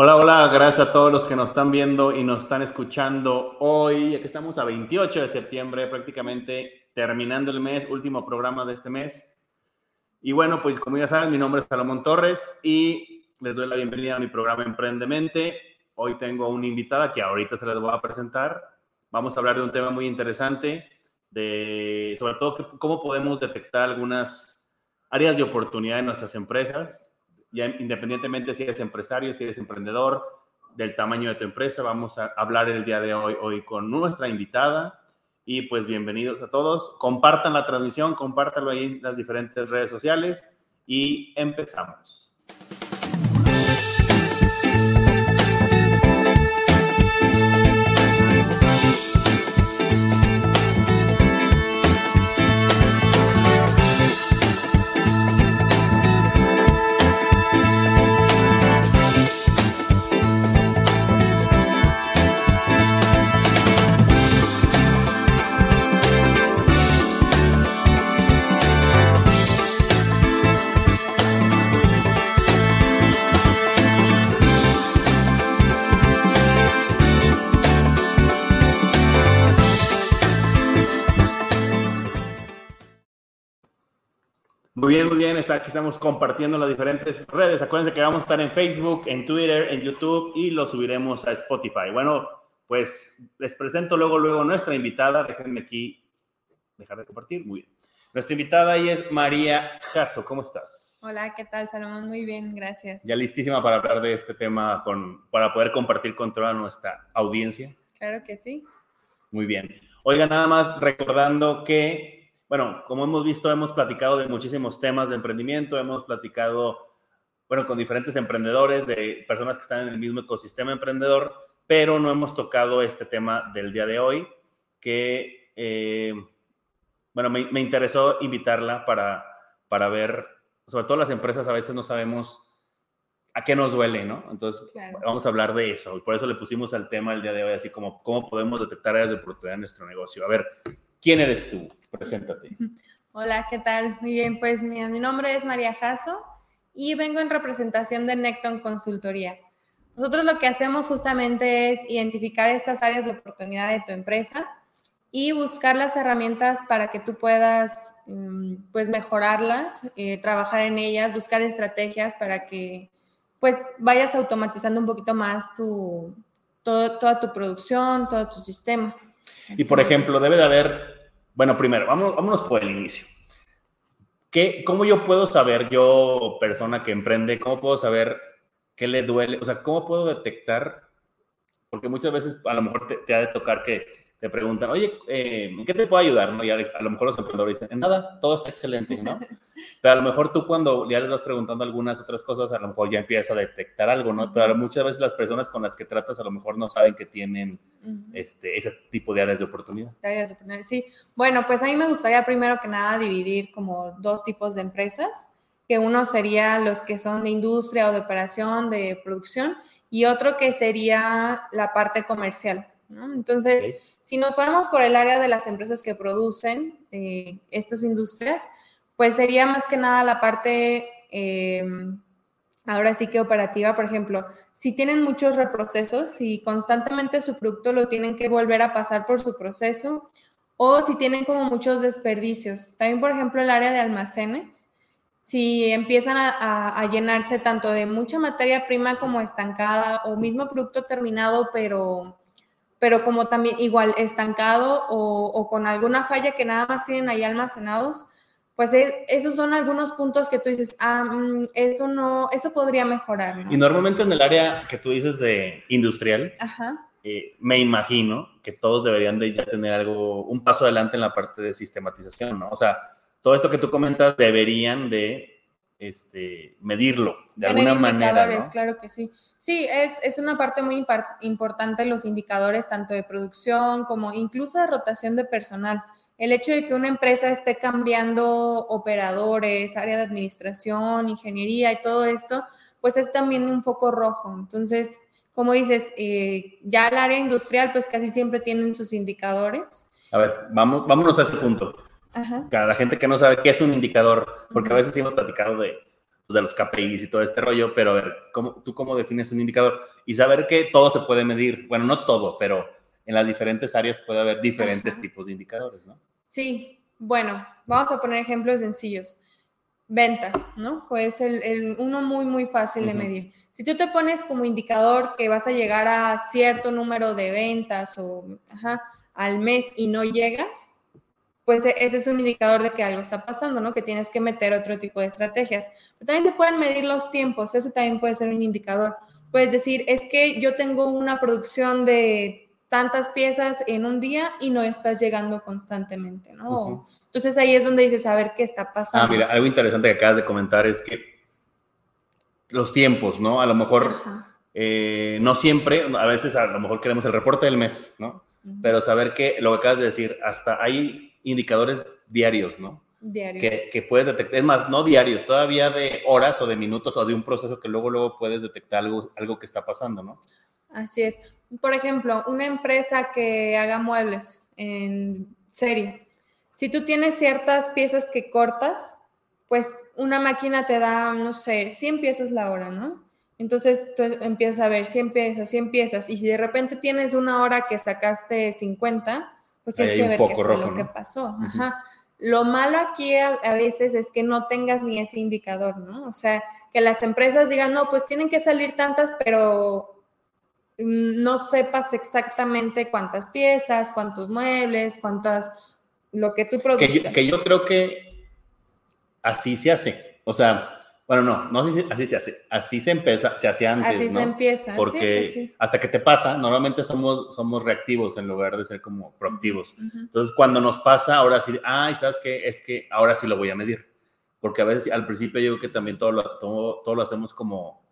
Hola, hola, gracias a todos los que nos están viendo y nos están escuchando hoy. Aquí estamos a 28 de septiembre, prácticamente terminando el mes, último programa de este mes. Y bueno, pues como ya saben, mi nombre es Salomón Torres y les doy la bienvenida a mi programa Emprendemente. Hoy tengo una invitada que ahorita se les voy a presentar. Vamos a hablar de un tema muy interesante, de sobre todo cómo podemos detectar algunas áreas de oportunidad en nuestras empresas independientemente si eres empresario, si eres emprendedor, del tamaño de tu empresa, vamos a hablar el día de hoy, hoy con nuestra invitada. Y pues bienvenidos a todos. Compartan la transmisión, compártanlo ahí en las diferentes redes sociales y empezamos. Está, aquí estamos compartiendo las diferentes redes. Acuérdense que vamos a estar en Facebook, en Twitter, en YouTube y lo subiremos a Spotify. Bueno, pues les presento luego, luego nuestra invitada. Déjenme aquí dejar de compartir. Muy bien. Nuestra invitada ahí es María Jasso. ¿Cómo estás? Hola, ¿qué tal, Salomón? Muy bien, gracias. Ya listísima para hablar de este tema con, para poder compartir con toda nuestra audiencia. Claro que sí. Muy bien. Oiga, nada más recordando que bueno, como hemos visto, hemos platicado de muchísimos temas de emprendimiento, hemos platicado, bueno, con diferentes emprendedores, de personas que están en el mismo ecosistema emprendedor, pero no hemos tocado este tema del día de hoy, que, eh, bueno, me, interesó invitarla para, para ver, sobre todo las empresas a veces no sabemos a qué nos duele, ¿no? Entonces, vamos a hablar de eso. Y por eso le pusimos al tema el día de hoy, así como cómo podemos detectar áreas de oportunidad en nuestro negocio. A ver, ¿quién eres tú? Preséntate. Hola, ¿qué tal? Muy bien, pues mi, mi nombre es María Jasso y vengo en representación de Necton Consultoría. Nosotros lo que hacemos justamente es identificar estas áreas de oportunidad de tu empresa y buscar las herramientas para que tú puedas mm, pues mejorarlas, eh, trabajar en ellas, buscar estrategias para que pues vayas automatizando un poquito más tu, toda tu producción, todo tu sistema. Y por ejemplo, debe de haber bueno, primero, vamos, vámonos por el inicio. ¿Qué, ¿Cómo yo puedo saber, yo, persona que emprende, cómo puedo saber qué le duele? O sea, ¿cómo puedo detectar? Porque muchas veces a lo mejor te ha de tocar que te preguntan, oye, eh, ¿en qué te puedo ayudar? ¿no? Y a, lo mejor los emprendedores dicen, en nada, todo está excelente, ¿no? Pero a lo mejor tú cuando ya les vas preguntando algunas otras cosas, a lo mejor ya empiezas a detectar algo, ¿no? Pero muchas veces las personas con las que tratas a lo mejor no saben que tienen este, ese tipo de áreas de oportunidad. Áreas de oportunidad, sí. Bueno, pues a mí me gustaría primero que nada dividir como dos tipos de empresas, que uno sería los que son de industria o de operación, de producción, y otro que sería la parte comercial, ¿no? Entonces... Si nos fuéramos por el área de las empresas que producen eh, estas industrias, pues sería más que nada la parte, eh, ahora sí que operativa, por ejemplo, si tienen muchos reprocesos, y constantemente su producto lo tienen que volver a pasar por su proceso, o si tienen como muchos desperdicios. También, por ejemplo, el área de almacenes, si empiezan a, llenarse tanto de mucha materia prima como estancada o mismo producto terminado, pero pero como también igual estancado o, con alguna falla que nada más tienen ahí almacenados, pues esos son algunos puntos que tú dices, ah, mm, eso no, eso podría mejorar. Y normalmente en el área que tú dices de industrial, eh, me imagino que todos deberían de ya tener algo, un paso adelante en la parte de sistematización, ¿no? O sea, todo esto que tú comentas deberían de este, medirlo de alguna manera. Claro que sí. Sí, es, es una parte muy importante los indicadores tanto de producción como incluso de rotación de personal. El hecho de que una empresa esté cambiando operadores, área de administración, ingeniería y todo esto, pues es también un foco rojo. Entonces, como dices, eh, ya el área industrial, pues casi siempre tienen sus indicadores. A ver, vamos, vámonos a ese punto. Para la gente que no sabe qué es un indicador, porque a veces hemos platicado de, pues, de los KPIs y todo este rollo, pero a ver, ¿cómo, ¿tú cómo defines un indicador? Y saber que todo se puede medir, bueno, no todo, pero en las diferentes áreas puede haber diferentes tipos de indicadores, ¿no? Sí, bueno, vamos a poner ejemplos sencillos. Ventas, ¿no? Pues el, uno muy, muy fácil de medir. Si tú te pones como indicador que vas a llegar a cierto número de ventas o al mes y no llegas, pues e, ese es un indicador de que algo está pasando, ¿no? Que tienes que meter otro tipo de estrategias. Pero también te pueden medir los tiempos, eso también puede ser un indicador. Puedes decir, es que yo tengo una producción de tantas piezas en un día y no estás llegando constantemente, ¿no? Entonces ahí es donde dices, a ver qué está pasando. Ah, mira, algo interesante que acabas de comentar es que los tiempos, ¿no? A lo mejor, eh, no siempre, a veces a lo mejor queremos el reporte del mes, ¿no? Pero saber que lo que acabas de decir, hasta hay indicadores diarios, ¿no? Diarios. Que, puedes detectar, es más, no diarios, todavía de horas o de minutos o de un proceso que luego, luego puedes detectar algo, algo que está pasando, ¿no? Así es. Por ejemplo, una empresa que haga muebles en serie. Si tú tienes ciertas piezas que cortas, pues una máquina te da, no sé, 100 piezas la hora, ¿no? Entonces tú empiezas a ver 100 piezas, 100 piezas, y si de repente tienes una hora que sacaste 50, pues tienes que ver qué fue lo que pasó. Lo malo aquí a, veces es que no tengas ni ese indicador, ¿no? O sea, que las empresas digan, no, pues tienen que salir tantas, pero mm, no sepas exactamente cuántas piezas, cuántos muebles, cuántas, lo que tú produces. que yo creo que así se hace. O sea, bueno, no, no así, así se hace. Así se empieza, se hacía antes. Así se empieza. Porque hasta que te pasa, normalmente somos, somos reactivos en lugar de ser como proactivos. Entonces, cuando nos pasa, ahora sí, ay, ¿sabes qué? Es que ahora sí lo voy a medir. Porque a veces al principio yo creo que también todo lo, todo, todo lo hacemos como,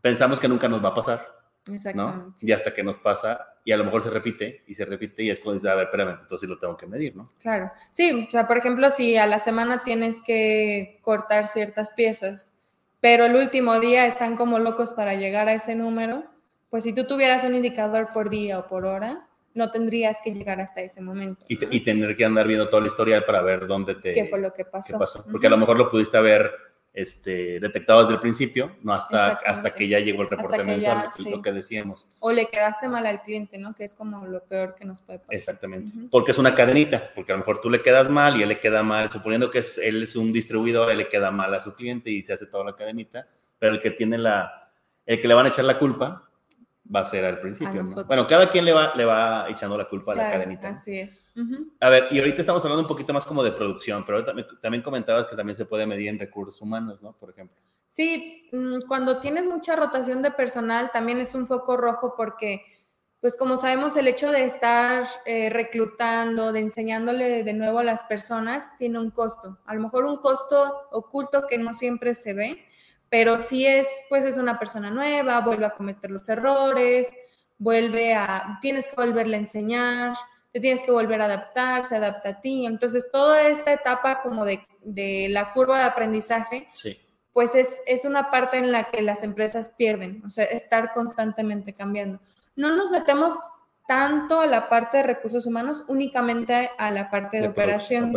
pensamos que nunca nos va a pasar. Exactamente. Y hasta que nos pasa, y a lo mejor se repite, y se repite, y es cuando dices, a ver, espérame, entonces sí lo tengo que medir, ¿no? Claro. Sí, o sea, por ejemplo, si a la semana tienes que cortar ciertas piezas, pero el último día están como locos para llegar a ese número, pues si tú tuvieras un indicador por día o por hora, no tendrías que llegar hasta ese momento. Y, tener que andar viendo todo el historial para ver dónde te... ¿Qué fue lo que pasó? Porque a lo mejor lo pudiste haber este, detectado desde el principio, no hasta, hasta que ya llegó el reporte mensual, lo que decíamos. O le quedaste mal al cliente, ¿no? Que es como lo peor que nos puede pasar. Exactamente. Porque es una cadenita, porque a lo mejor tú le quedas mal y él le queda mal, suponiendo que es, él es un distribuidor, él le queda mal a su cliente y se hace toda la cadenita, pero el que tiene la, el que le van a echar la culpa va a ser al principio. Bueno, cada quien le va, le va echando la culpa a la cadenita. Así es. A ver, y ahorita estamos hablando un poquito más como de producción, pero también, también comentabas que también se puede medir en recursos humanos, ¿no? Por ejemplo. Sí, mm, cuando tienes mucha rotación de personal también es un foco rojo porque, pues como sabemos, el hecho de estar eh, reclutando, de enseñándole de nuevo a las personas, tiene un costo. A lo mejor un costo oculto que no siempre se ve, pero si es, pues es una persona nueva, vuelve a cometer los errores, vuelve a, tienes que volverle a enseñar, te tienes que volver a adaptar, se adapta a ti. Entonces, toda esta etapa como de, de la curva de aprendizaje, pues es, es una parte en la que las empresas pierden, o sea, estar constantemente cambiando. No nos metemos tanto a la parte de recursos humanos, únicamente a la parte de, operación.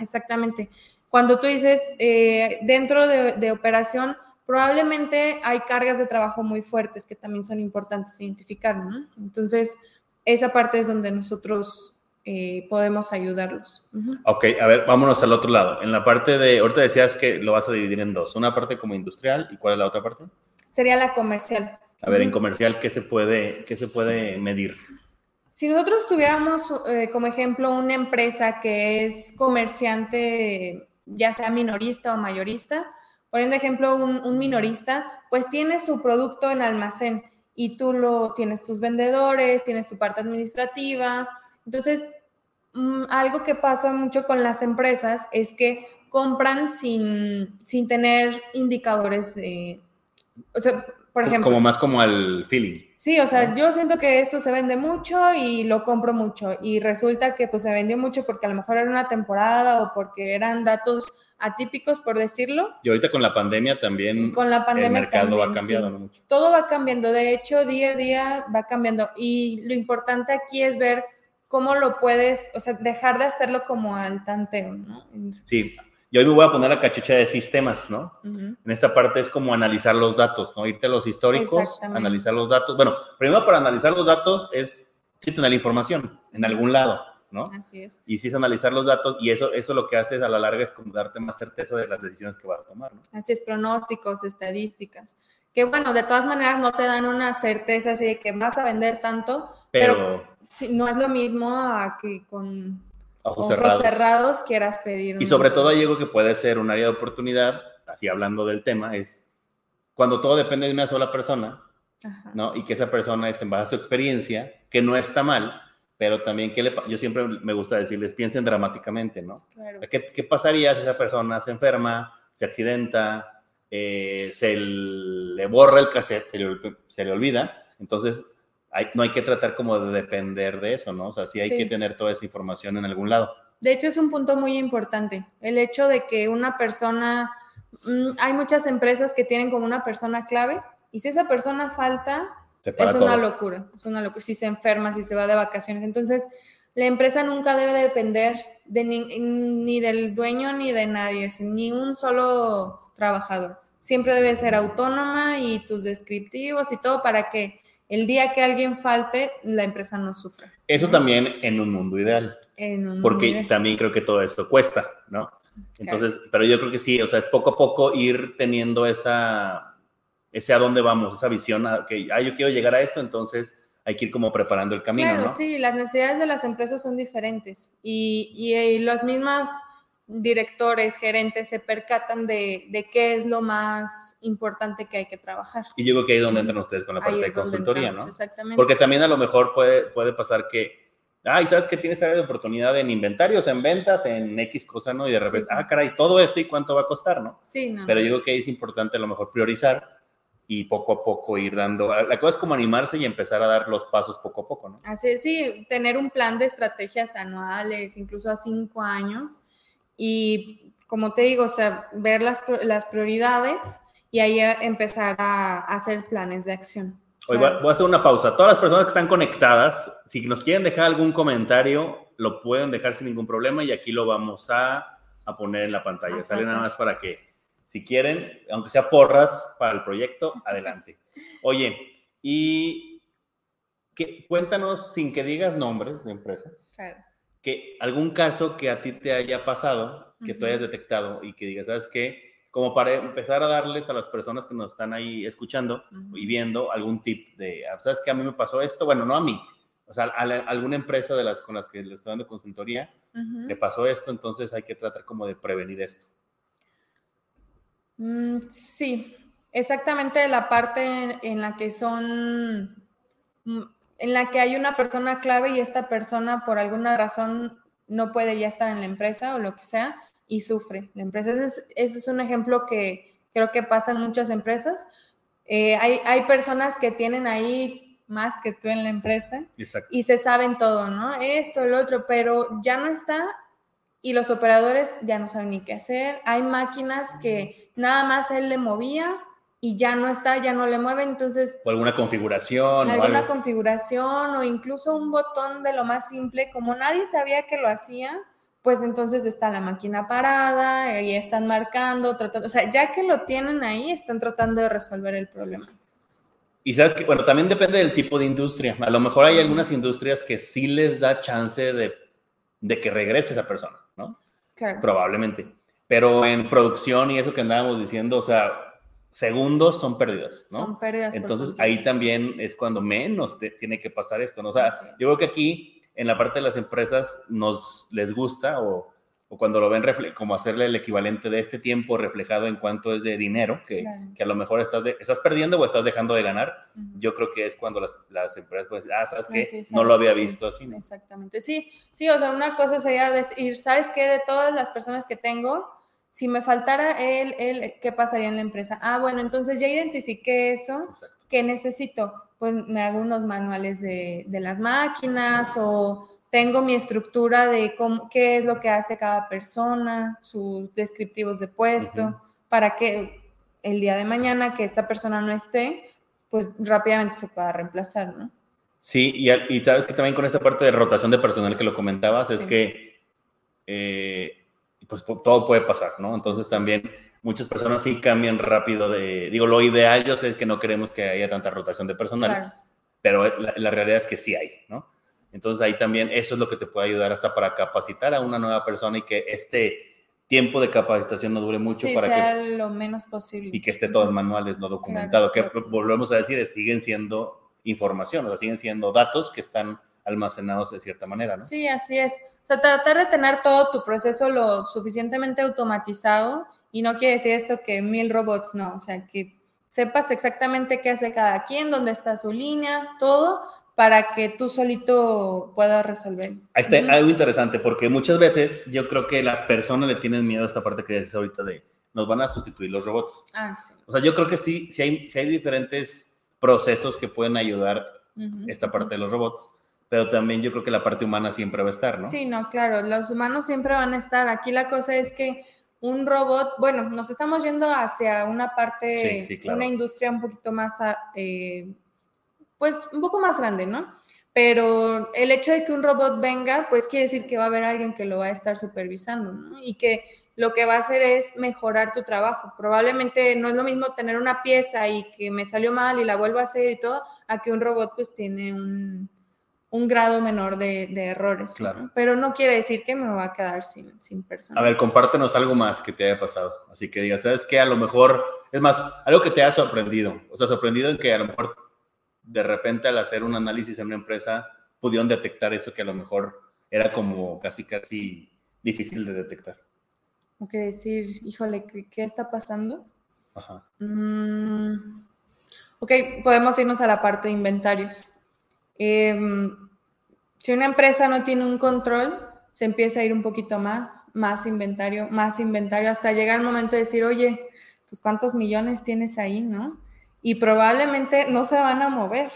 Exactamente. Cuando tú dices eh, dentro de, operación, probablemente hay cargas de trabajo muy fuertes que también son importantes identificar, ¿no? Entonces, esa parte es donde nosotros eh, podemos ayudarlos. Ok, a ver, vámonos al otro lado. En la parte de, ahorita decías que lo vas a dividir en dos, una parte como industrial y cuál es la otra parte? Sería la comercial. A ver, en comercial, ¿qué se puede, qué se puede medir? Si nosotros tuviéramos eh, como ejemplo una empresa que es comerciante ya sea minorista o mayorista. Poniendo ejemplo, un, minorista, pues tiene su producto en almacén y tú lo tienes tus vendedores, tienes tu parte administrativa. Entonces, mm, algo que pasa mucho con las empresas es que compran sin, sin tener indicadores de, o sea, por ejemplo. Como más como al feeling. Sí, o sea, yo siento que esto se vende mucho y lo compro mucho y resulta que pues se vendió mucho porque a lo mejor era una temporada o porque eran datos atípicos, por decirlo. Y ahorita con la pandemia también con la pandemia el mercado va cambiando mucho. Todo va cambiando, de hecho, día a día va cambiando y lo importante aquí es ver cómo lo puedes, o sea, dejar de hacerlo como al tanteo, ¿no? Sí, Y hoy me voy a poner la cachucha de sistemas, ¿no? En esta parte es como analizar los datos, ¿no? Irte a los históricos, analizar los datos. Bueno, primero para analizar los datos es sí tener la información en algún lado, ¿no? Así es. Y sí es analizar los datos y eso, eso lo que hace a la larga es como darte más certeza de las decisiones que vas a tomar, ¿no? Así es, pronósticos, estadísticas. Que bueno, de todas maneras no te dan una certeza así de que vas a vender tanto, pero, no es lo mismo a que con ojos, cerrados. quieras pedir. Y sobre todo hay algo que puede ser un área de oportunidad, así hablando del tema, es cuando todo depende de una sola persona, ¿no? Y que esa persona es en base a su experiencia, que no está mal, pero también que le, yo siempre me gusta decirles, piensen dramáticamente, ¿no? ¿Qué, pasaría si esa persona se enferma, se accidenta, eh, se le borra el cassette, se le, se le olvida? Entonces, no hay que tratar como de depender de eso, ¿no? O sea, sí hay que tener toda esa información en algún lado. De hecho, es un punto muy importante, el hecho de que una persona, mm, hay muchas empresas que tienen como una persona clave y si esa persona falta, es una locura, es una locura, si se enferma, si se va de vacaciones. Entonces, la empresa nunca debe depender de ni, ni del dueño ni de nadie, ni un solo trabajador. Siempre debe ser autónoma y tus descriptivos y todo para que el día que alguien falte, la empresa no sufra. Eso también en un mundo ideal. En un porque también creo que todo eso cuesta, ¿no? Entonces, pero yo creo que sí, o sea, es poco a poco ir teniendo esa, ese a dónde vamos, esa visión, que, ah, yo quiero llegar a esto, entonces hay que ir como preparando el camino, claro, sí, las necesidades de las empresas son diferentes y, y, y los mismos directores, gerentes se percatan de, de, qué es lo más importante que hay que trabajar. Y yo creo que ahí es donde entran ustedes con la parte de consultoría, ¿no? Exactamente. Porque también a lo mejor puede, puede pasar que, ay, ¿sabes que tienes área de oportunidad en inventarios, en ventas, en X cosa, ¿no? Y de repente, ah, caray, todo eso y cuánto va a costar, ¿no? Sí, no. Pero yo creo que ahí es importante a lo mejor priorizar y poco a poco ir dando, la cosa es como animarse y empezar a dar los pasos poco a poco, ¿no? Así, sí, tener un plan de estrategias anuales, incluso a cinco años, y como te digo, o sea, ver las, las prioridades y ahí empezar a, hacer planes de acción. Hoy voy a hacer una pausa. Todas las personas que están conectadas, si nos quieren dejar algún comentario, lo pueden dejar sin ningún problema y aquí lo vamos a, a poner en la pantalla. Sale nada más para que, si quieren, aunque sea porras para el proyecto, adelante. Oye, y que, cuéntanos sin que digas nombres de empresas. Claro que algún caso que a ti te haya pasado, que tú hayas detectado y que digas, ¿sabes qué? Como para empezar a darles a las personas que nos están ahí escuchando y viendo algún tip de, ah, ¿sabes qué? A mí me pasó esto, bueno, no a mí, o sea, a, alguna empresa de las con las que le estoy dando consultoría, le pasó esto, entonces hay que tratar como de prevenir esto. Mm, sí, exactamente la parte en la que son mm, en la que hay una persona clave y esta persona por alguna razón no puede ya estar en la empresa o lo que sea y sufre la empresa. Ese es, un ejemplo que creo que pasa en muchas empresas. Eh, hay, hay, personas que tienen ahí más que tú en la empresa y se saben todo, ¿no? Esto, lo otro, pero ya no está y los operadores ya no saben ni qué hacer. Hay máquinas que nada más él le movía y ya no está, ya no le mueve, entonces... O alguna configuración. Alguna configuración o incluso un botón de lo más simple, como nadie sabía que lo hacía, pues entonces está la máquina parada y están marcando, tratando, o sea, ya que lo tienen ahí, están tratando de resolver el problema. Y sabes que, bueno, también depende del tipo de industria. A lo mejor hay algunas industrias que sí les da chance de, de que regrese esa persona, ¿no? Claro. Probablemente. Pero en producción y eso que andábamos diciendo, o sea, segundos son pérdidas, ¿no? Son pérdidas. Entonces ahí también es cuando menos tiene que pasar esto, ¿no? O sea, yo creo que aquí en la parte de las empresas nos les gusta o, o cuando lo ven como hacerle el equivalente de este tiempo reflejado en cuanto es de dinero, que, que a lo mejor estás, estás perdiendo o estás dejando de ganar, yo creo que es cuando las, las empresas decir, ah, ¿sabes qué? no lo había visto así. Exactamente, sí, sí, o sea, una cosa sería decir, ¿sabes qué? De todas las personas que tengo, si me faltara él, él, ¿qué pasaría en la empresa? Ah, bueno, entonces ya identifiqué eso. ¿Qué necesito? Pues me hago unos manuales de, las máquinas o tengo mi estructura de cómo, qué es lo que hace cada persona, sus descriptivos de puesto, para que el día de mañana que esta persona no esté, pues rápidamente se pueda reemplazar, ¿no? Sí, y, sabes que también con esta parte de rotación de personal que lo comentabas, es que eh, pues todo puede pasar, ¿no? Entonces también muchas personas sí cambian rápido de, digo, lo ideal yo sé que no queremos que haya tanta rotación de personal, pero la, realidad es que sí hay, ¿no? Entonces ahí también eso es lo que te puede ayudar hasta para capacitar a una nueva persona y que este tiempo de capacitación no dure mucho sí, para sea lo menos posible. Y que esté todo en manuales, no documentado, que volvemos a decir, siguen siendo información, o sea, siguen siendo datos que están almacenados de cierta manera, ¿no? Sí, así es. O sea, tratar de tener todo tu proceso lo suficientemente automatizado y no quiere decir esto que mil robots, no, o sea, que sepas exactamente qué hace cada quien, dónde está su línea, todo, para que tú solito puedas resolver. Ahí está algo interesante, porque muchas veces yo creo que las personas le tienen miedo a esta parte que dices ahorita de nos van a sustituir los robots. Ah, sí. O sea, yo creo que sí, sí hay, hay diferentes procesos que pueden ayudar esta parte de los robots, pero también yo creo que la parte humana siempre va a estar, ¿no? Sí, no, claro, los humanos siempre van a estar. Aquí la cosa es que un robot, bueno, nos estamos yendo hacia una parte, una industria un poquito más eh, pues un poco más grande, ¿no? Pero el hecho de que un robot venga, pues quiere decir que va a haber alguien que lo va a estar supervisando, ¿no? Y que lo que va a hacer es mejorar tu trabajo. Probablemente no es lo mismo tener una pieza y que me salió mal y la vuelvo a hacer y todo, a que un robot pues tiene un, grado menor de, errores. Claro. Pero no quiere decir que me va a quedar sin, sin persona. A ver, compártenos algo más que te haya pasado. Así que digas, ¿sabes qué? A lo mejor, es más, algo que te haya sorprendido. O sea, sorprendido en que a lo mejor de repente al hacer un análisis en una empresa pudieron detectar eso que a lo mejor era como casi, casi difícil de detectar. O que decir, híjole, ¿qué, está pasando? Ajá. Mm, ok, podemos irnos a la parte de inventarios. Em, si una empresa no tiene un control, se empieza a ir un poquito más, más inventario, más inventario, hasta llegar el momento de decir, oye, pues cuántos millones tienes ahí, ¿no? y probablemente no se van a mover.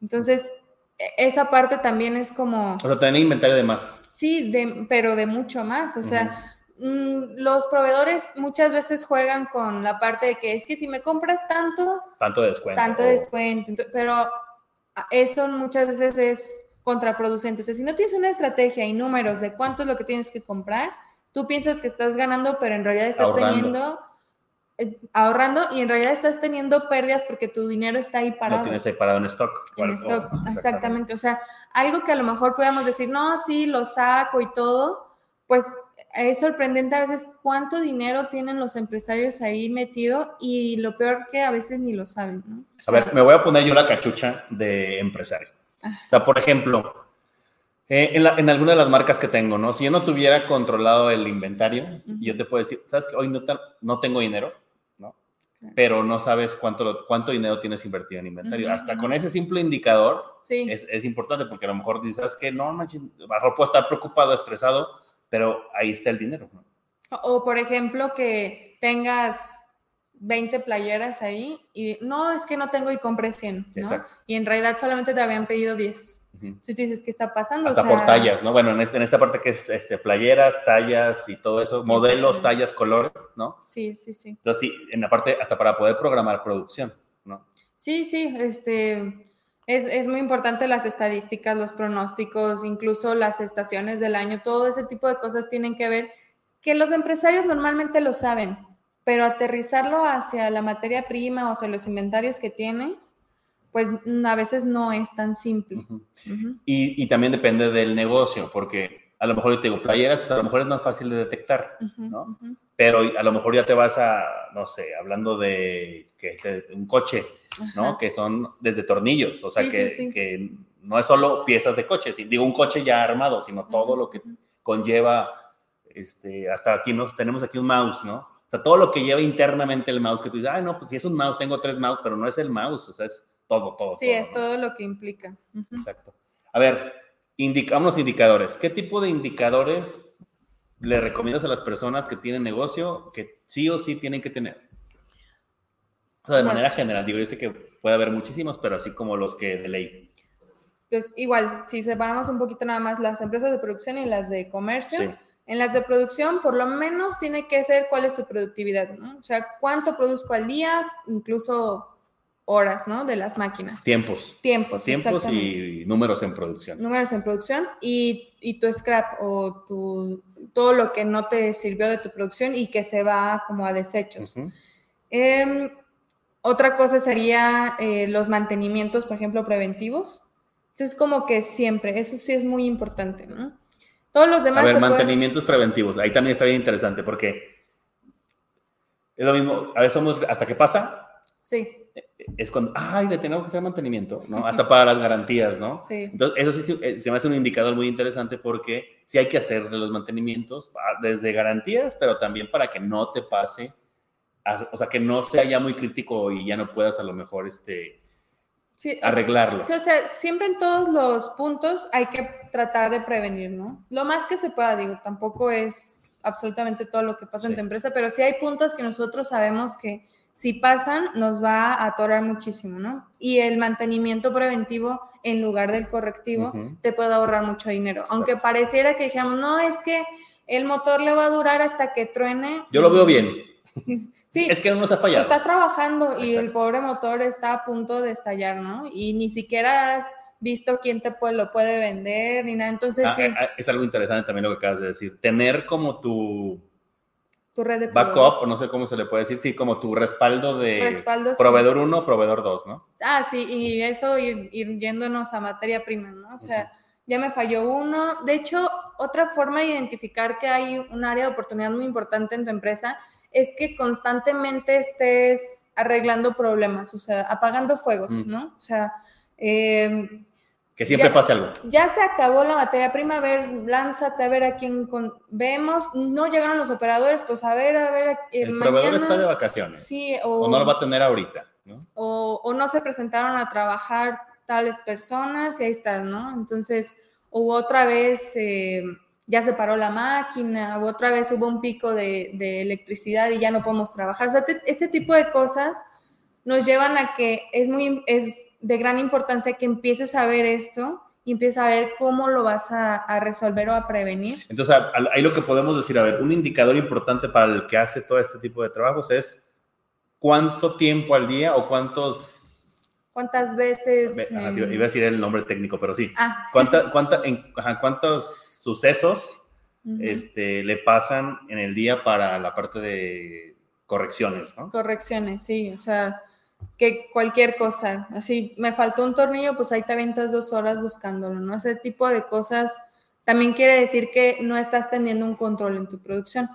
Entonces, e, esa parte también es como... O sea, tener inventario de más. Sí, de, pero de mucho más. O sea, mm, los proveedores muchas veces juegan con la parte de que es que si me compras tanto... Tanto descuento. Tanto descuento. Pero eso muchas veces es contraproducente. O sea, si no tienes una estrategia y números de cuánto es lo que tienes que comprar, tú piensas que estás ganando, pero en realidad estás teniendo eh, ahorrando y en realidad estás teniendo pérdidas porque tu dinero está ahí parado. Lo tienes ahí parado en stock. En stock, exactamente. O sea, algo que a lo mejor podemos decir, no, sí, lo saco y todo, pues es sorprendente a veces cuánto dinero tienen los empresarios ahí metido y lo peor que a veces ni lo saben. ¿no? a ver, me voy a poner yo la cachucha de empresario. O sea, por ejemplo, eh, en, en, alguna de las marcas que tengo, ¿no? Si yo no tuviera controlado el inventario, yo te puedo decir, ¿sabes que hoy no, no tengo dinero? pero no sabes cuánto, cuánto dinero tienes invertido en inventario. Hasta con ese simple indicador es, es, importante porque a lo mejor dices que no, manches, a lo mejor puedo estar preocupado, estresado, pero ahí está el dinero. O, por ejemplo, que tengas 20 playeras ahí y no, es que no tengo y compré 100, ¿no? Exacto. Y en realidad solamente te habían pedido 10. Entonces dices, ¿qué está pasando? Hasta por tallas, ¿no? Bueno, en, este, en esta parte que es este, playeras, tallas y todo eso, modelos, tallas, colores, ¿no? Sí, sí, sí. Entonces, sí, en la parte hasta para poder programar producción, ¿no? Sí, sí, este, es, es muy importante las estadísticas, los pronósticos, incluso las estaciones del año, todo ese tipo de cosas tienen que ver que los empresarios normalmente lo saben, pero aterrizarlo hacia la materia prima o hacia los inventarios que tienes, pues a veces no es tan simple. Y, y, también depende del negocio, porque a lo mejor yo te digo, playeras, pues a lo mejor es más fácil de detectar, ¿no? Pero a lo mejor ya te vas a, no sé, hablando de, que, un coche, ¿no? Que son desde tornillos, o sea, que, que, no es solo piezas de coche, digo un coche ya armado, sino todo lo que conlleva, este, hasta aquí nos tenemos aquí un mouse, ¿no? O sea, todo lo que lleva internamente el mouse, que tú dices, ay, no, pues si es un mouse, tengo tres mouse, pero no es el mouse, o sea, es todo, todo. Sí, es todo lo que implica. Exacto. A ver, indicamos indicadores. ¿Qué tipo de indicadores le recomiendas a las personas que tienen negocio que sí o sí tienen que tener? O sea, de manera general, digo, yo sé que puede haber muchísimos, pero así como los que de ley. Pues igual, si separamos un poquito nada más las empresas de producción y las de comercio, en las de producción por lo menos tiene que ser cuál es tu productividad, ¿no? O sea, cuánto produzco al día, incluso horas, ¿no? De las máquinas. Tiempos. Tiempos. Tiempos y números en producción. Números en producción y, y, tu scrap o tu, todo lo que no te sirvió de tu producción y que se va como a desechos. Em, otra cosa sería eh, los mantenimientos, por ejemplo, preventivos. es como que siempre, eso sí es muy importante, ¿no? Todos los demás. A ver, mantenimientos preventivos. Ahí también está bien interesante porque es lo mismo. A veces somos hasta que pasa. Sí. Es cuando, ay, le tenemos que hacer mantenimiento, ¿no? Hasta para las garantías, ¿no? Sí. Entonces, eso sí eh, se me hace un indicador muy interesante porque sí hay que hacer los mantenimientos desde garantías, pero también para que no te pase, o sea, que no sea ya muy crítico y ya no puedas a lo mejor, este, arreglarlo. Sí, o sea, siempre en todos los puntos hay que tratar de prevenir, ¿no? Lo más que se pueda, digo, tampoco es absolutamente todo lo que pasa en tu empresa, pero sí hay puntos que nosotros sabemos que si pasan nos va a atorar muchísimo, ¿no? Y el mantenimiento preventivo en lugar del correctivo te puede ahorrar mucho dinero. Aunque pareciera que dijamos, no, es que el motor le va a durar hasta que truene. Yo lo veo bien. Sí, es que no nos ha fallado. Está trabajando y el pobre motor está a punto de estallar, ¿no? Y ni siquiera has visto quién te puede, lo puede vender ni nada. Entonces, ah, sí. Ah, es algo interesante también lo que acabas de decir. Tener como tu, tu red de backup, o no sé cómo se le puede decir, sí, como tu respaldo de proveedor 1, proveedor 2, ¿no? Ah, sí, y eso ir, yéndonos a materia prima, ¿no? O sea, ya me falló uno. De hecho, otra forma de identificar que hay un área de oportunidad muy importante en tu empresa es que constantemente estés arreglando problemas, o sea, apagando fuegos. ¿no? O sea, em, que siempre pase algo. Ya se acabó la materia prima, a ver, lánzate a ver a quién vemos, no llegaron los operadores, pues a ver, a ver. Eh, el proveedor está de vacaciones. Sí, o, no lo va a tener ahorita, ¿no? O, no se presentaron a trabajar tales personas y ahí estás, ¿no? Entonces, o otra vez... Eh, ya se paró la máquina, o otra vez hubo un pico de, electricidad y ya no podemos trabajar. O sea, este tipo de cosas nos llevan a que es, muy, es de gran importancia que empieces a ver esto y empieces a ver cómo lo vas a, resolver o a prevenir. Entonces, ahí lo que podemos decir, a ver, un indicador importante para el que hace todo este tipo de trabajos es cuánto tiempo al día o cuántos... ¿Cuántas veces? iba a decir el nombre técnico, pero sí. Ah. ¿Cuánta, cuánta, en, ¿Cuántos sucesos este, le pasan en el día para la parte de correcciones, ¿no? Correcciones, sí, o sea, que cualquier cosa, así, me faltó un tornillo, pues ahí te aventas dos horas buscándolo, ¿no? Ese tipo de cosas también quiere decir que no estás teniendo un control en tu producción.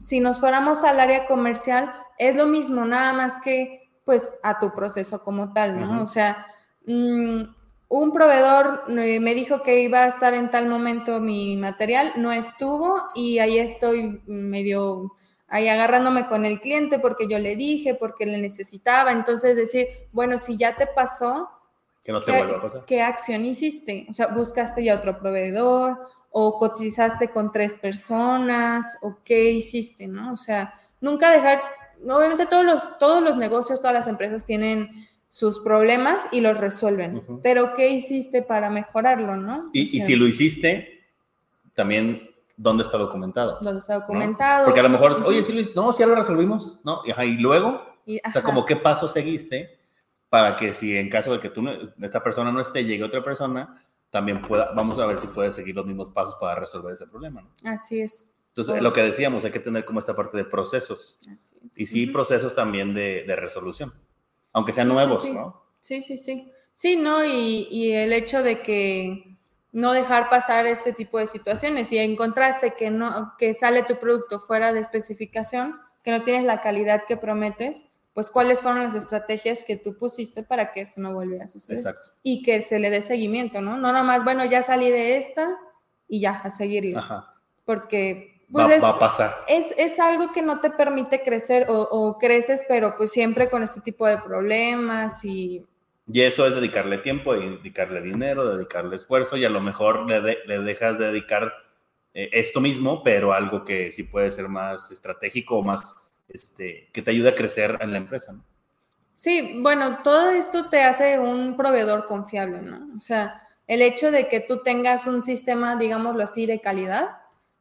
Si nos fuéramos al área comercial, es lo mismo, nada más que pues a tu proceso como tal, ¿no? O sea, mmm, un proveedor eh, me dijo que iba a estar en tal momento mi material, no estuvo y ahí estoy medio ahí agarrándome con el cliente porque yo le dije, porque le necesitaba. Entonces decir, bueno, si ya te pasó, que no te vuelva a pasar. ¿Qué acción hiciste? O sea, buscaste ya otro proveedor o cotizaste con tres personas o qué hiciste, ¿no? O sea, nunca dejar, obviamente todos los, todos los negocios, todas las empresas tienen sus problemas y los resuelven. Pero ¿qué hiciste para mejorarlo, no? Y, si lo hiciste, también, ¿dónde está documentado? ¿Dónde está documentado? Porque a lo mejor, oye, sí lo, no, sí ya lo resolvimos, ¿no? Y, luego, o sea, como qué paso seguiste para que si en caso de que tú, esta persona no esté, llegue otra persona, también pueda, vamos a ver si puedes seguir los mismos pasos para resolver ese problema, ¿no? Así es. Entonces, lo que decíamos, hay que tener como esta parte de procesos. Así es. Y sí, procesos también de, de resolución aunque sean nuevos, ¿no? Sí, sí, sí. Sí, ¿no? Y, el hecho de que no dejar pasar este tipo de situaciones. Si encontraste que, no, que sale tu producto fuera de especificación, que no tienes la calidad que prometes, pues cuáles fueron las estrategias que tú pusiste para que eso no volviera a suceder. Exacto. Y que se le dé seguimiento, ¿no? No nada más, bueno, ya salí de esta y ya, a seguirlo. Ajá. Porque pues va, a pasar. Es, algo que no te permite crecer o, creces, pero pues siempre con este tipo de problemas y... Y eso es dedicarle tiempo, dedicarle dinero, dedicarle esfuerzo y a lo mejor le, le dejas de dedicar eh, esto mismo, pero algo que sí puede ser más estratégico o más, este, que te ayude a crecer en la empresa. Sí, bueno, todo esto te hace un proveedor confiable, ¿no? O sea, el hecho de que tú tengas un sistema, digámoslo así, de calidad,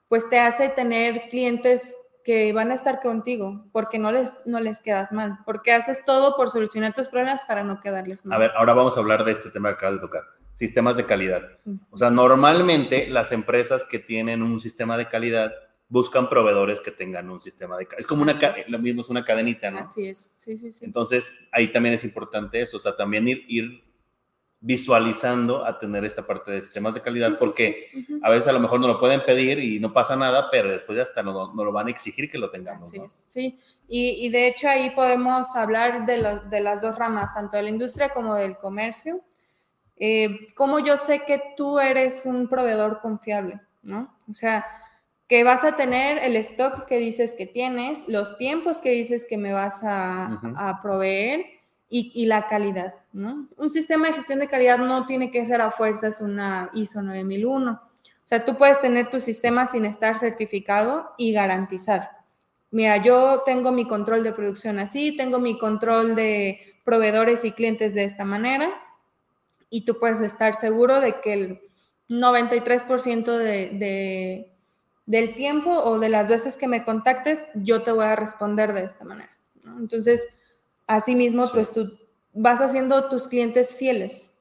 pues te hace tener clientes que van a estar contigo porque no les, no les quedas mal, porque haces todo por solucionar tus problemas para no quedarles mal. A ver, ahora vamos a hablar de este tema que acabas de tocar, sistemas de calidad. O sea, normalmente las empresas que tienen un sistema de calidad buscan proveedores que tengan un sistema de... Es como una... Lo mismo es una cadenita, ¿no? Así es, sí, sí, sí. Entonces, ahí también es importante eso, o sea, también ir, ir visualizando a tener esta parte de sistemas de calidad, porque a veces a lo mejor no lo pueden pedir y no pasa nada, pero después ya hasta no, no lo van a exigir que lo tengamos. sí. Y, y, de hecho ahí podemos hablar de, de, las dos ramas, tanto de la industria como del comercio. Eh, como yo sé que tú eres un proveedor confiable, ¿no? O sea, que vas a tener el stock que dices que tienes, los tiempos que dices que me vas a, a proveer y, la calidad, ¿no? Un sistema de gestión de calidad no tiene que ser a fuerzas una ISO 9001. O sea, tú puedes tener tu sistema sin estar certificado y garantizar. Mira, yo tengo mi control de producción así, tengo mi control de proveedores y clientes de esta manera, y tú puedes estar seguro de que el 93% de, del tiempo o de las veces que me contactes, yo te voy a responder de esta manera. Entonces, Asimismo, pues tú vas haciendo tus clientes fieles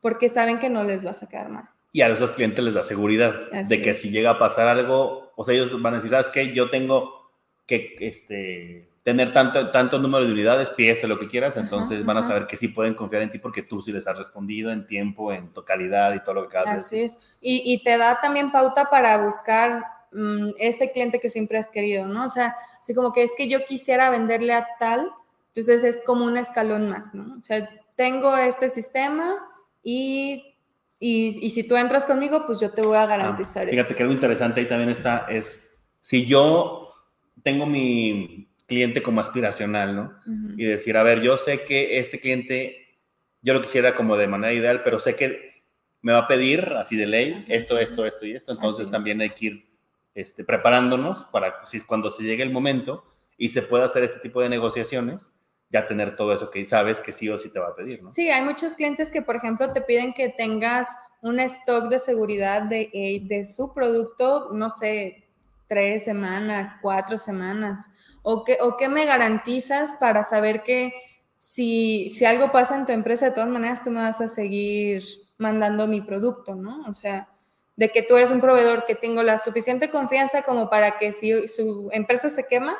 porque saben que no les vas a quedar mal. Y a esos clientes les da seguridad de que si llega a pasar algo, o sea, ellos van a decir, ¿sabes qué? Yo tengo que este, tener tanto, tanto número de unidades, piezas, lo que quieras, entonces van a saber que sí pueden confiar en ti porque tú sí les has respondido en tiempo, en tu calidad y todo lo que haces. Así es. Y, y, te da también pauta para buscar mm, ese cliente que siempre has querido, ¿no? O sea, así como que es que yo quisiera venderle a tal, entonces es como un escalón más, ¿no? O sea, tengo este sistema y, y, si tú entras conmigo, pues yo te voy a ah, garantizar ah, Fíjate que algo interesante ahí también está, es si yo tengo mi cliente como aspiracional, ¿no? Y decir, a ver, yo sé que este cliente, yo lo quisiera como de manera ideal, pero sé que me va a pedir así de ley esto, esto, esto y esto, entonces también hay que ir este, preparándonos para si, cuando se llegue el momento y se pueda hacer este tipo de negociaciones, ya tener todo eso que sabes que sí o sí te va a pedir, ¿no? Sí, hay muchos clientes que, por ejemplo, te piden que tengas un stock de seguridad de, eh, de su producto, no sé, tres semanas, cuatro semanas, o que, o qué me garantizas para saber que si, si algo pasa en tu empresa, de todas maneras tú me vas a seguir mandando mi producto, ¿no? O sea, de que tú eres un proveedor que tengo la suficiente confianza como para que si su empresa se quema,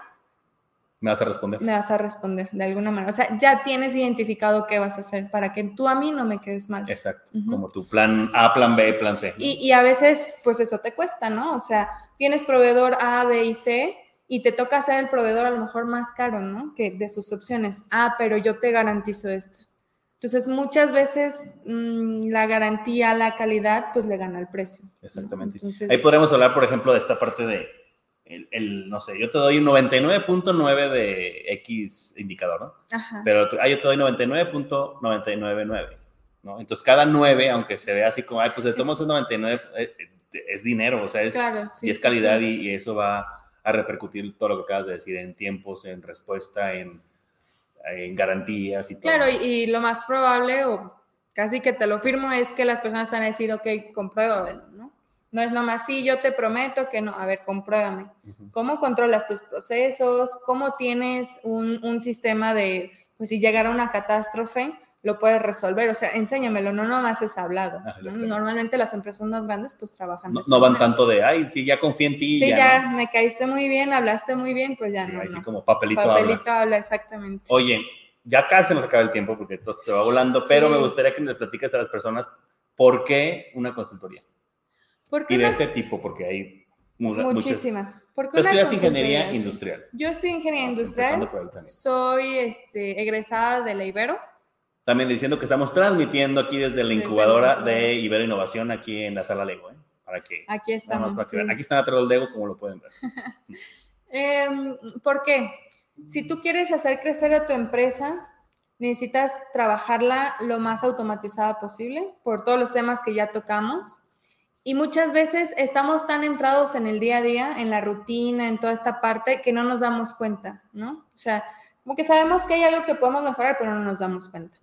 me vas a responder. Me vas a responder de alguna manera. O sea, ya tienes identificado qué vas a hacer para que tú a mí no me quedes mal. Exacto. Como tu plan A, plan B, plan C. Y, y, a veces, pues eso te cuesta, ¿no? O sea, tienes proveedor A, B y C y te toca ser el proveedor a lo mejor más caro, ¿no? Que de sus opciones. Ah, pero yo te garantizo esto. Entonces, muchas veces mmm, la garantía, la calidad, pues le gana el precio. Exactamente. Ahí podremos hablar, por ejemplo, de esta parte de el, no sé, yo te doy un 99.9 de X indicador, ¿no? Ajá. Pero ah, yo te doy 99.999, ¿no? Entonces cada 9, aunque se vea así como, ay, pues de tomamos un 99, eh, es dinero, o sea, es, y es calidad Y, eso va a repercutir todo lo que acabas de decir en tiempos, en respuesta, en, en garantías y todo. Claro, y, lo más probable, o casi que te lo firmo, es que las personas van a decir, ok, compruébalo, ¿no? No es nomás, sí, yo te prometo que no. A ver, compruébame. ¿Cómo controlas tus procesos? ¿Cómo tienes un, sistema de, pues si llegara una catástrofe, lo puedes resolver? O sea, enséñamelo, no nomás es hablado. Normalmente las empresas más grandes pues trabajan. No, van tanto de, ay, sí, ya confío en ti. Sí, ya, me caíste muy bien, hablaste muy bien, pues ya no. Así como papelito, papelito habla. exactamente. Oye, ya casi nos acaba el tiempo porque esto se va volando, pero me gustaría que nos platiques a las personas por qué una consultoría y de este tipo, porque hay muchísimas. ¿Por qué estudias ingeniería industrial? Yo estoy ingeniería industrial. Soy este, egresada de la Ibero. También diciendo que estamos transmitiendo aquí desde la incubadora de Ibero Innovación, aquí en la sala Lego. ¿eh? Para que, aquí estamos. Aquí están atrás del Lego, como lo pueden ver. eh, ¿Por qué? Si tú quieres hacer crecer a tu empresa, necesitas trabajarla lo más automatizada posible por todos los temas que ya tocamos y muchas veces estamos tan entrados en el día a día, en la rutina, en toda esta parte, que no nos damos cuenta, ¿no? O sea, como que sabemos que hay algo que podemos mejorar, pero no nos damos cuenta.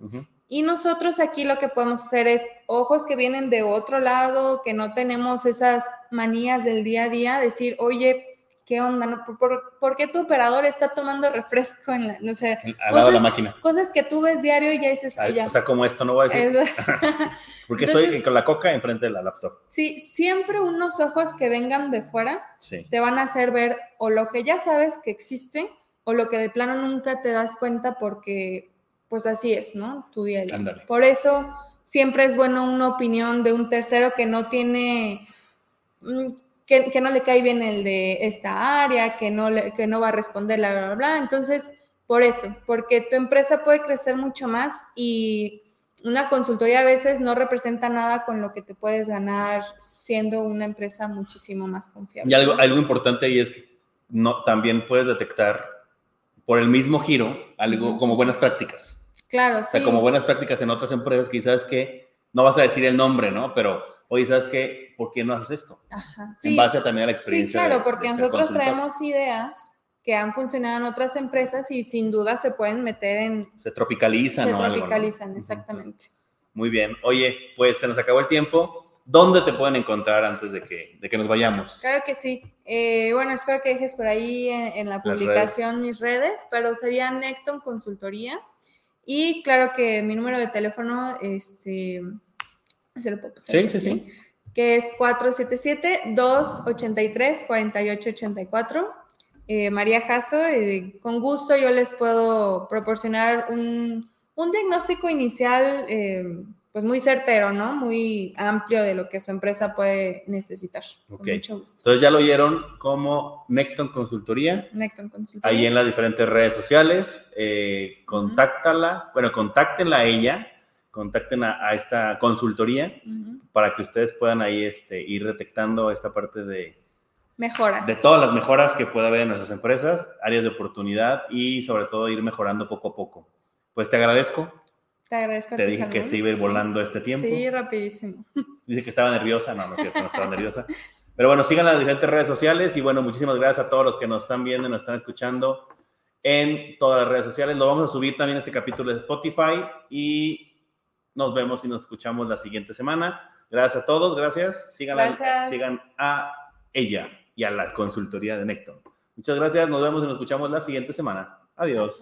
Y nosotros aquí lo que podemos hacer es ojos que vienen de otro lado, que no tenemos esas manías del día a día, decir, oye, ¿qué onda? No? ¿Por, qué tu operador está tomando refresco en la, no sé, al lado de la máquina? Cosas que tú ves diario y ya dices, O sea, como esto no voy a decir. Porque estoy con la coca enfrente de la laptop. Sí, siempre unos ojos que vengan de fuera te van a hacer ver o lo que ya sabes que existe o lo que de plano nunca te das cuenta porque pues así es, ¿no? Tu día a día. Por eso siempre es bueno una opinión de un tercero que no tiene, que, no le cae bien el de esta área, que no, le, que no va a responder, bla, bla, bla. Entonces, por eso, porque tu empresa puede crecer mucho más y una consultoría a veces no representa nada con lo que te puedes ganar siendo una empresa muchísimo más confiable. Y algo, algo importante ahí es que no, también puedes detectar por el mismo giro algo como buenas prácticas. Claro, o sea, como buenas prácticas en otras empresas, quizás que no vas a decir el nombre, ¿no? Pero, oye, ¿sabes qué? ¿Por qué no haces esto? Ajá, sí. En base también a la experiencia. Sí, claro, porque nosotros traemos ideas que han funcionado en otras empresas y sin duda se pueden meter en... Se tropicalizan, Se tropicalizan, exactamente. Muy bien. Oye, pues se nos acabó el tiempo. ¿Dónde te pueden encontrar antes de que, de que nos vayamos? Claro que sí. Eh, bueno, espero que dejes por ahí en, la publicación mis redes, pero sería Necton Consultoría. Y claro que mi número de teléfono, este, se lo puedo pasar. Sí, sí, sí. Que es 477-283-4884. Eh, María Jasso. Eh, con gusto yo les puedo proporcionar un, diagnóstico inicial eh, pues muy certero, ¿no? Muy amplio de lo que su empresa puede necesitar. Ok. Entonces ya lo oyeron como Necton Consultoría. Necton Consultoría. Ahí en las diferentes redes sociales. contáctala, bueno, contáctenla a ella, contacten a, esta consultoría para que ustedes puedan ahí este, ir detectando esta parte de Mejoras. De todas las mejoras que pueda haber en nuestras empresas, áreas de oportunidad y sobre todo ir mejorando poco a poco. Pues te agradezco. Te agradezco. Te dije que se iba a ir volando este tiempo. Sí, rapidísimo. Dice que estaba nerviosa. No, no es cierto, no estaba nerviosa. Pero bueno, sigan las diferentes redes sociales y bueno, muchísimas gracias a todos los que nos están viendo y nos están escuchando en todas las redes sociales. Lo vamos a subir también este capítulo de Spotify y nos vemos y nos escuchamos la siguiente semana. Gracias a todos, gracias. Sigan, sigan a ella y a la consultoría de Necton. Muchas gracias, nos vemos y nos escuchamos la siguiente semana. Adiós.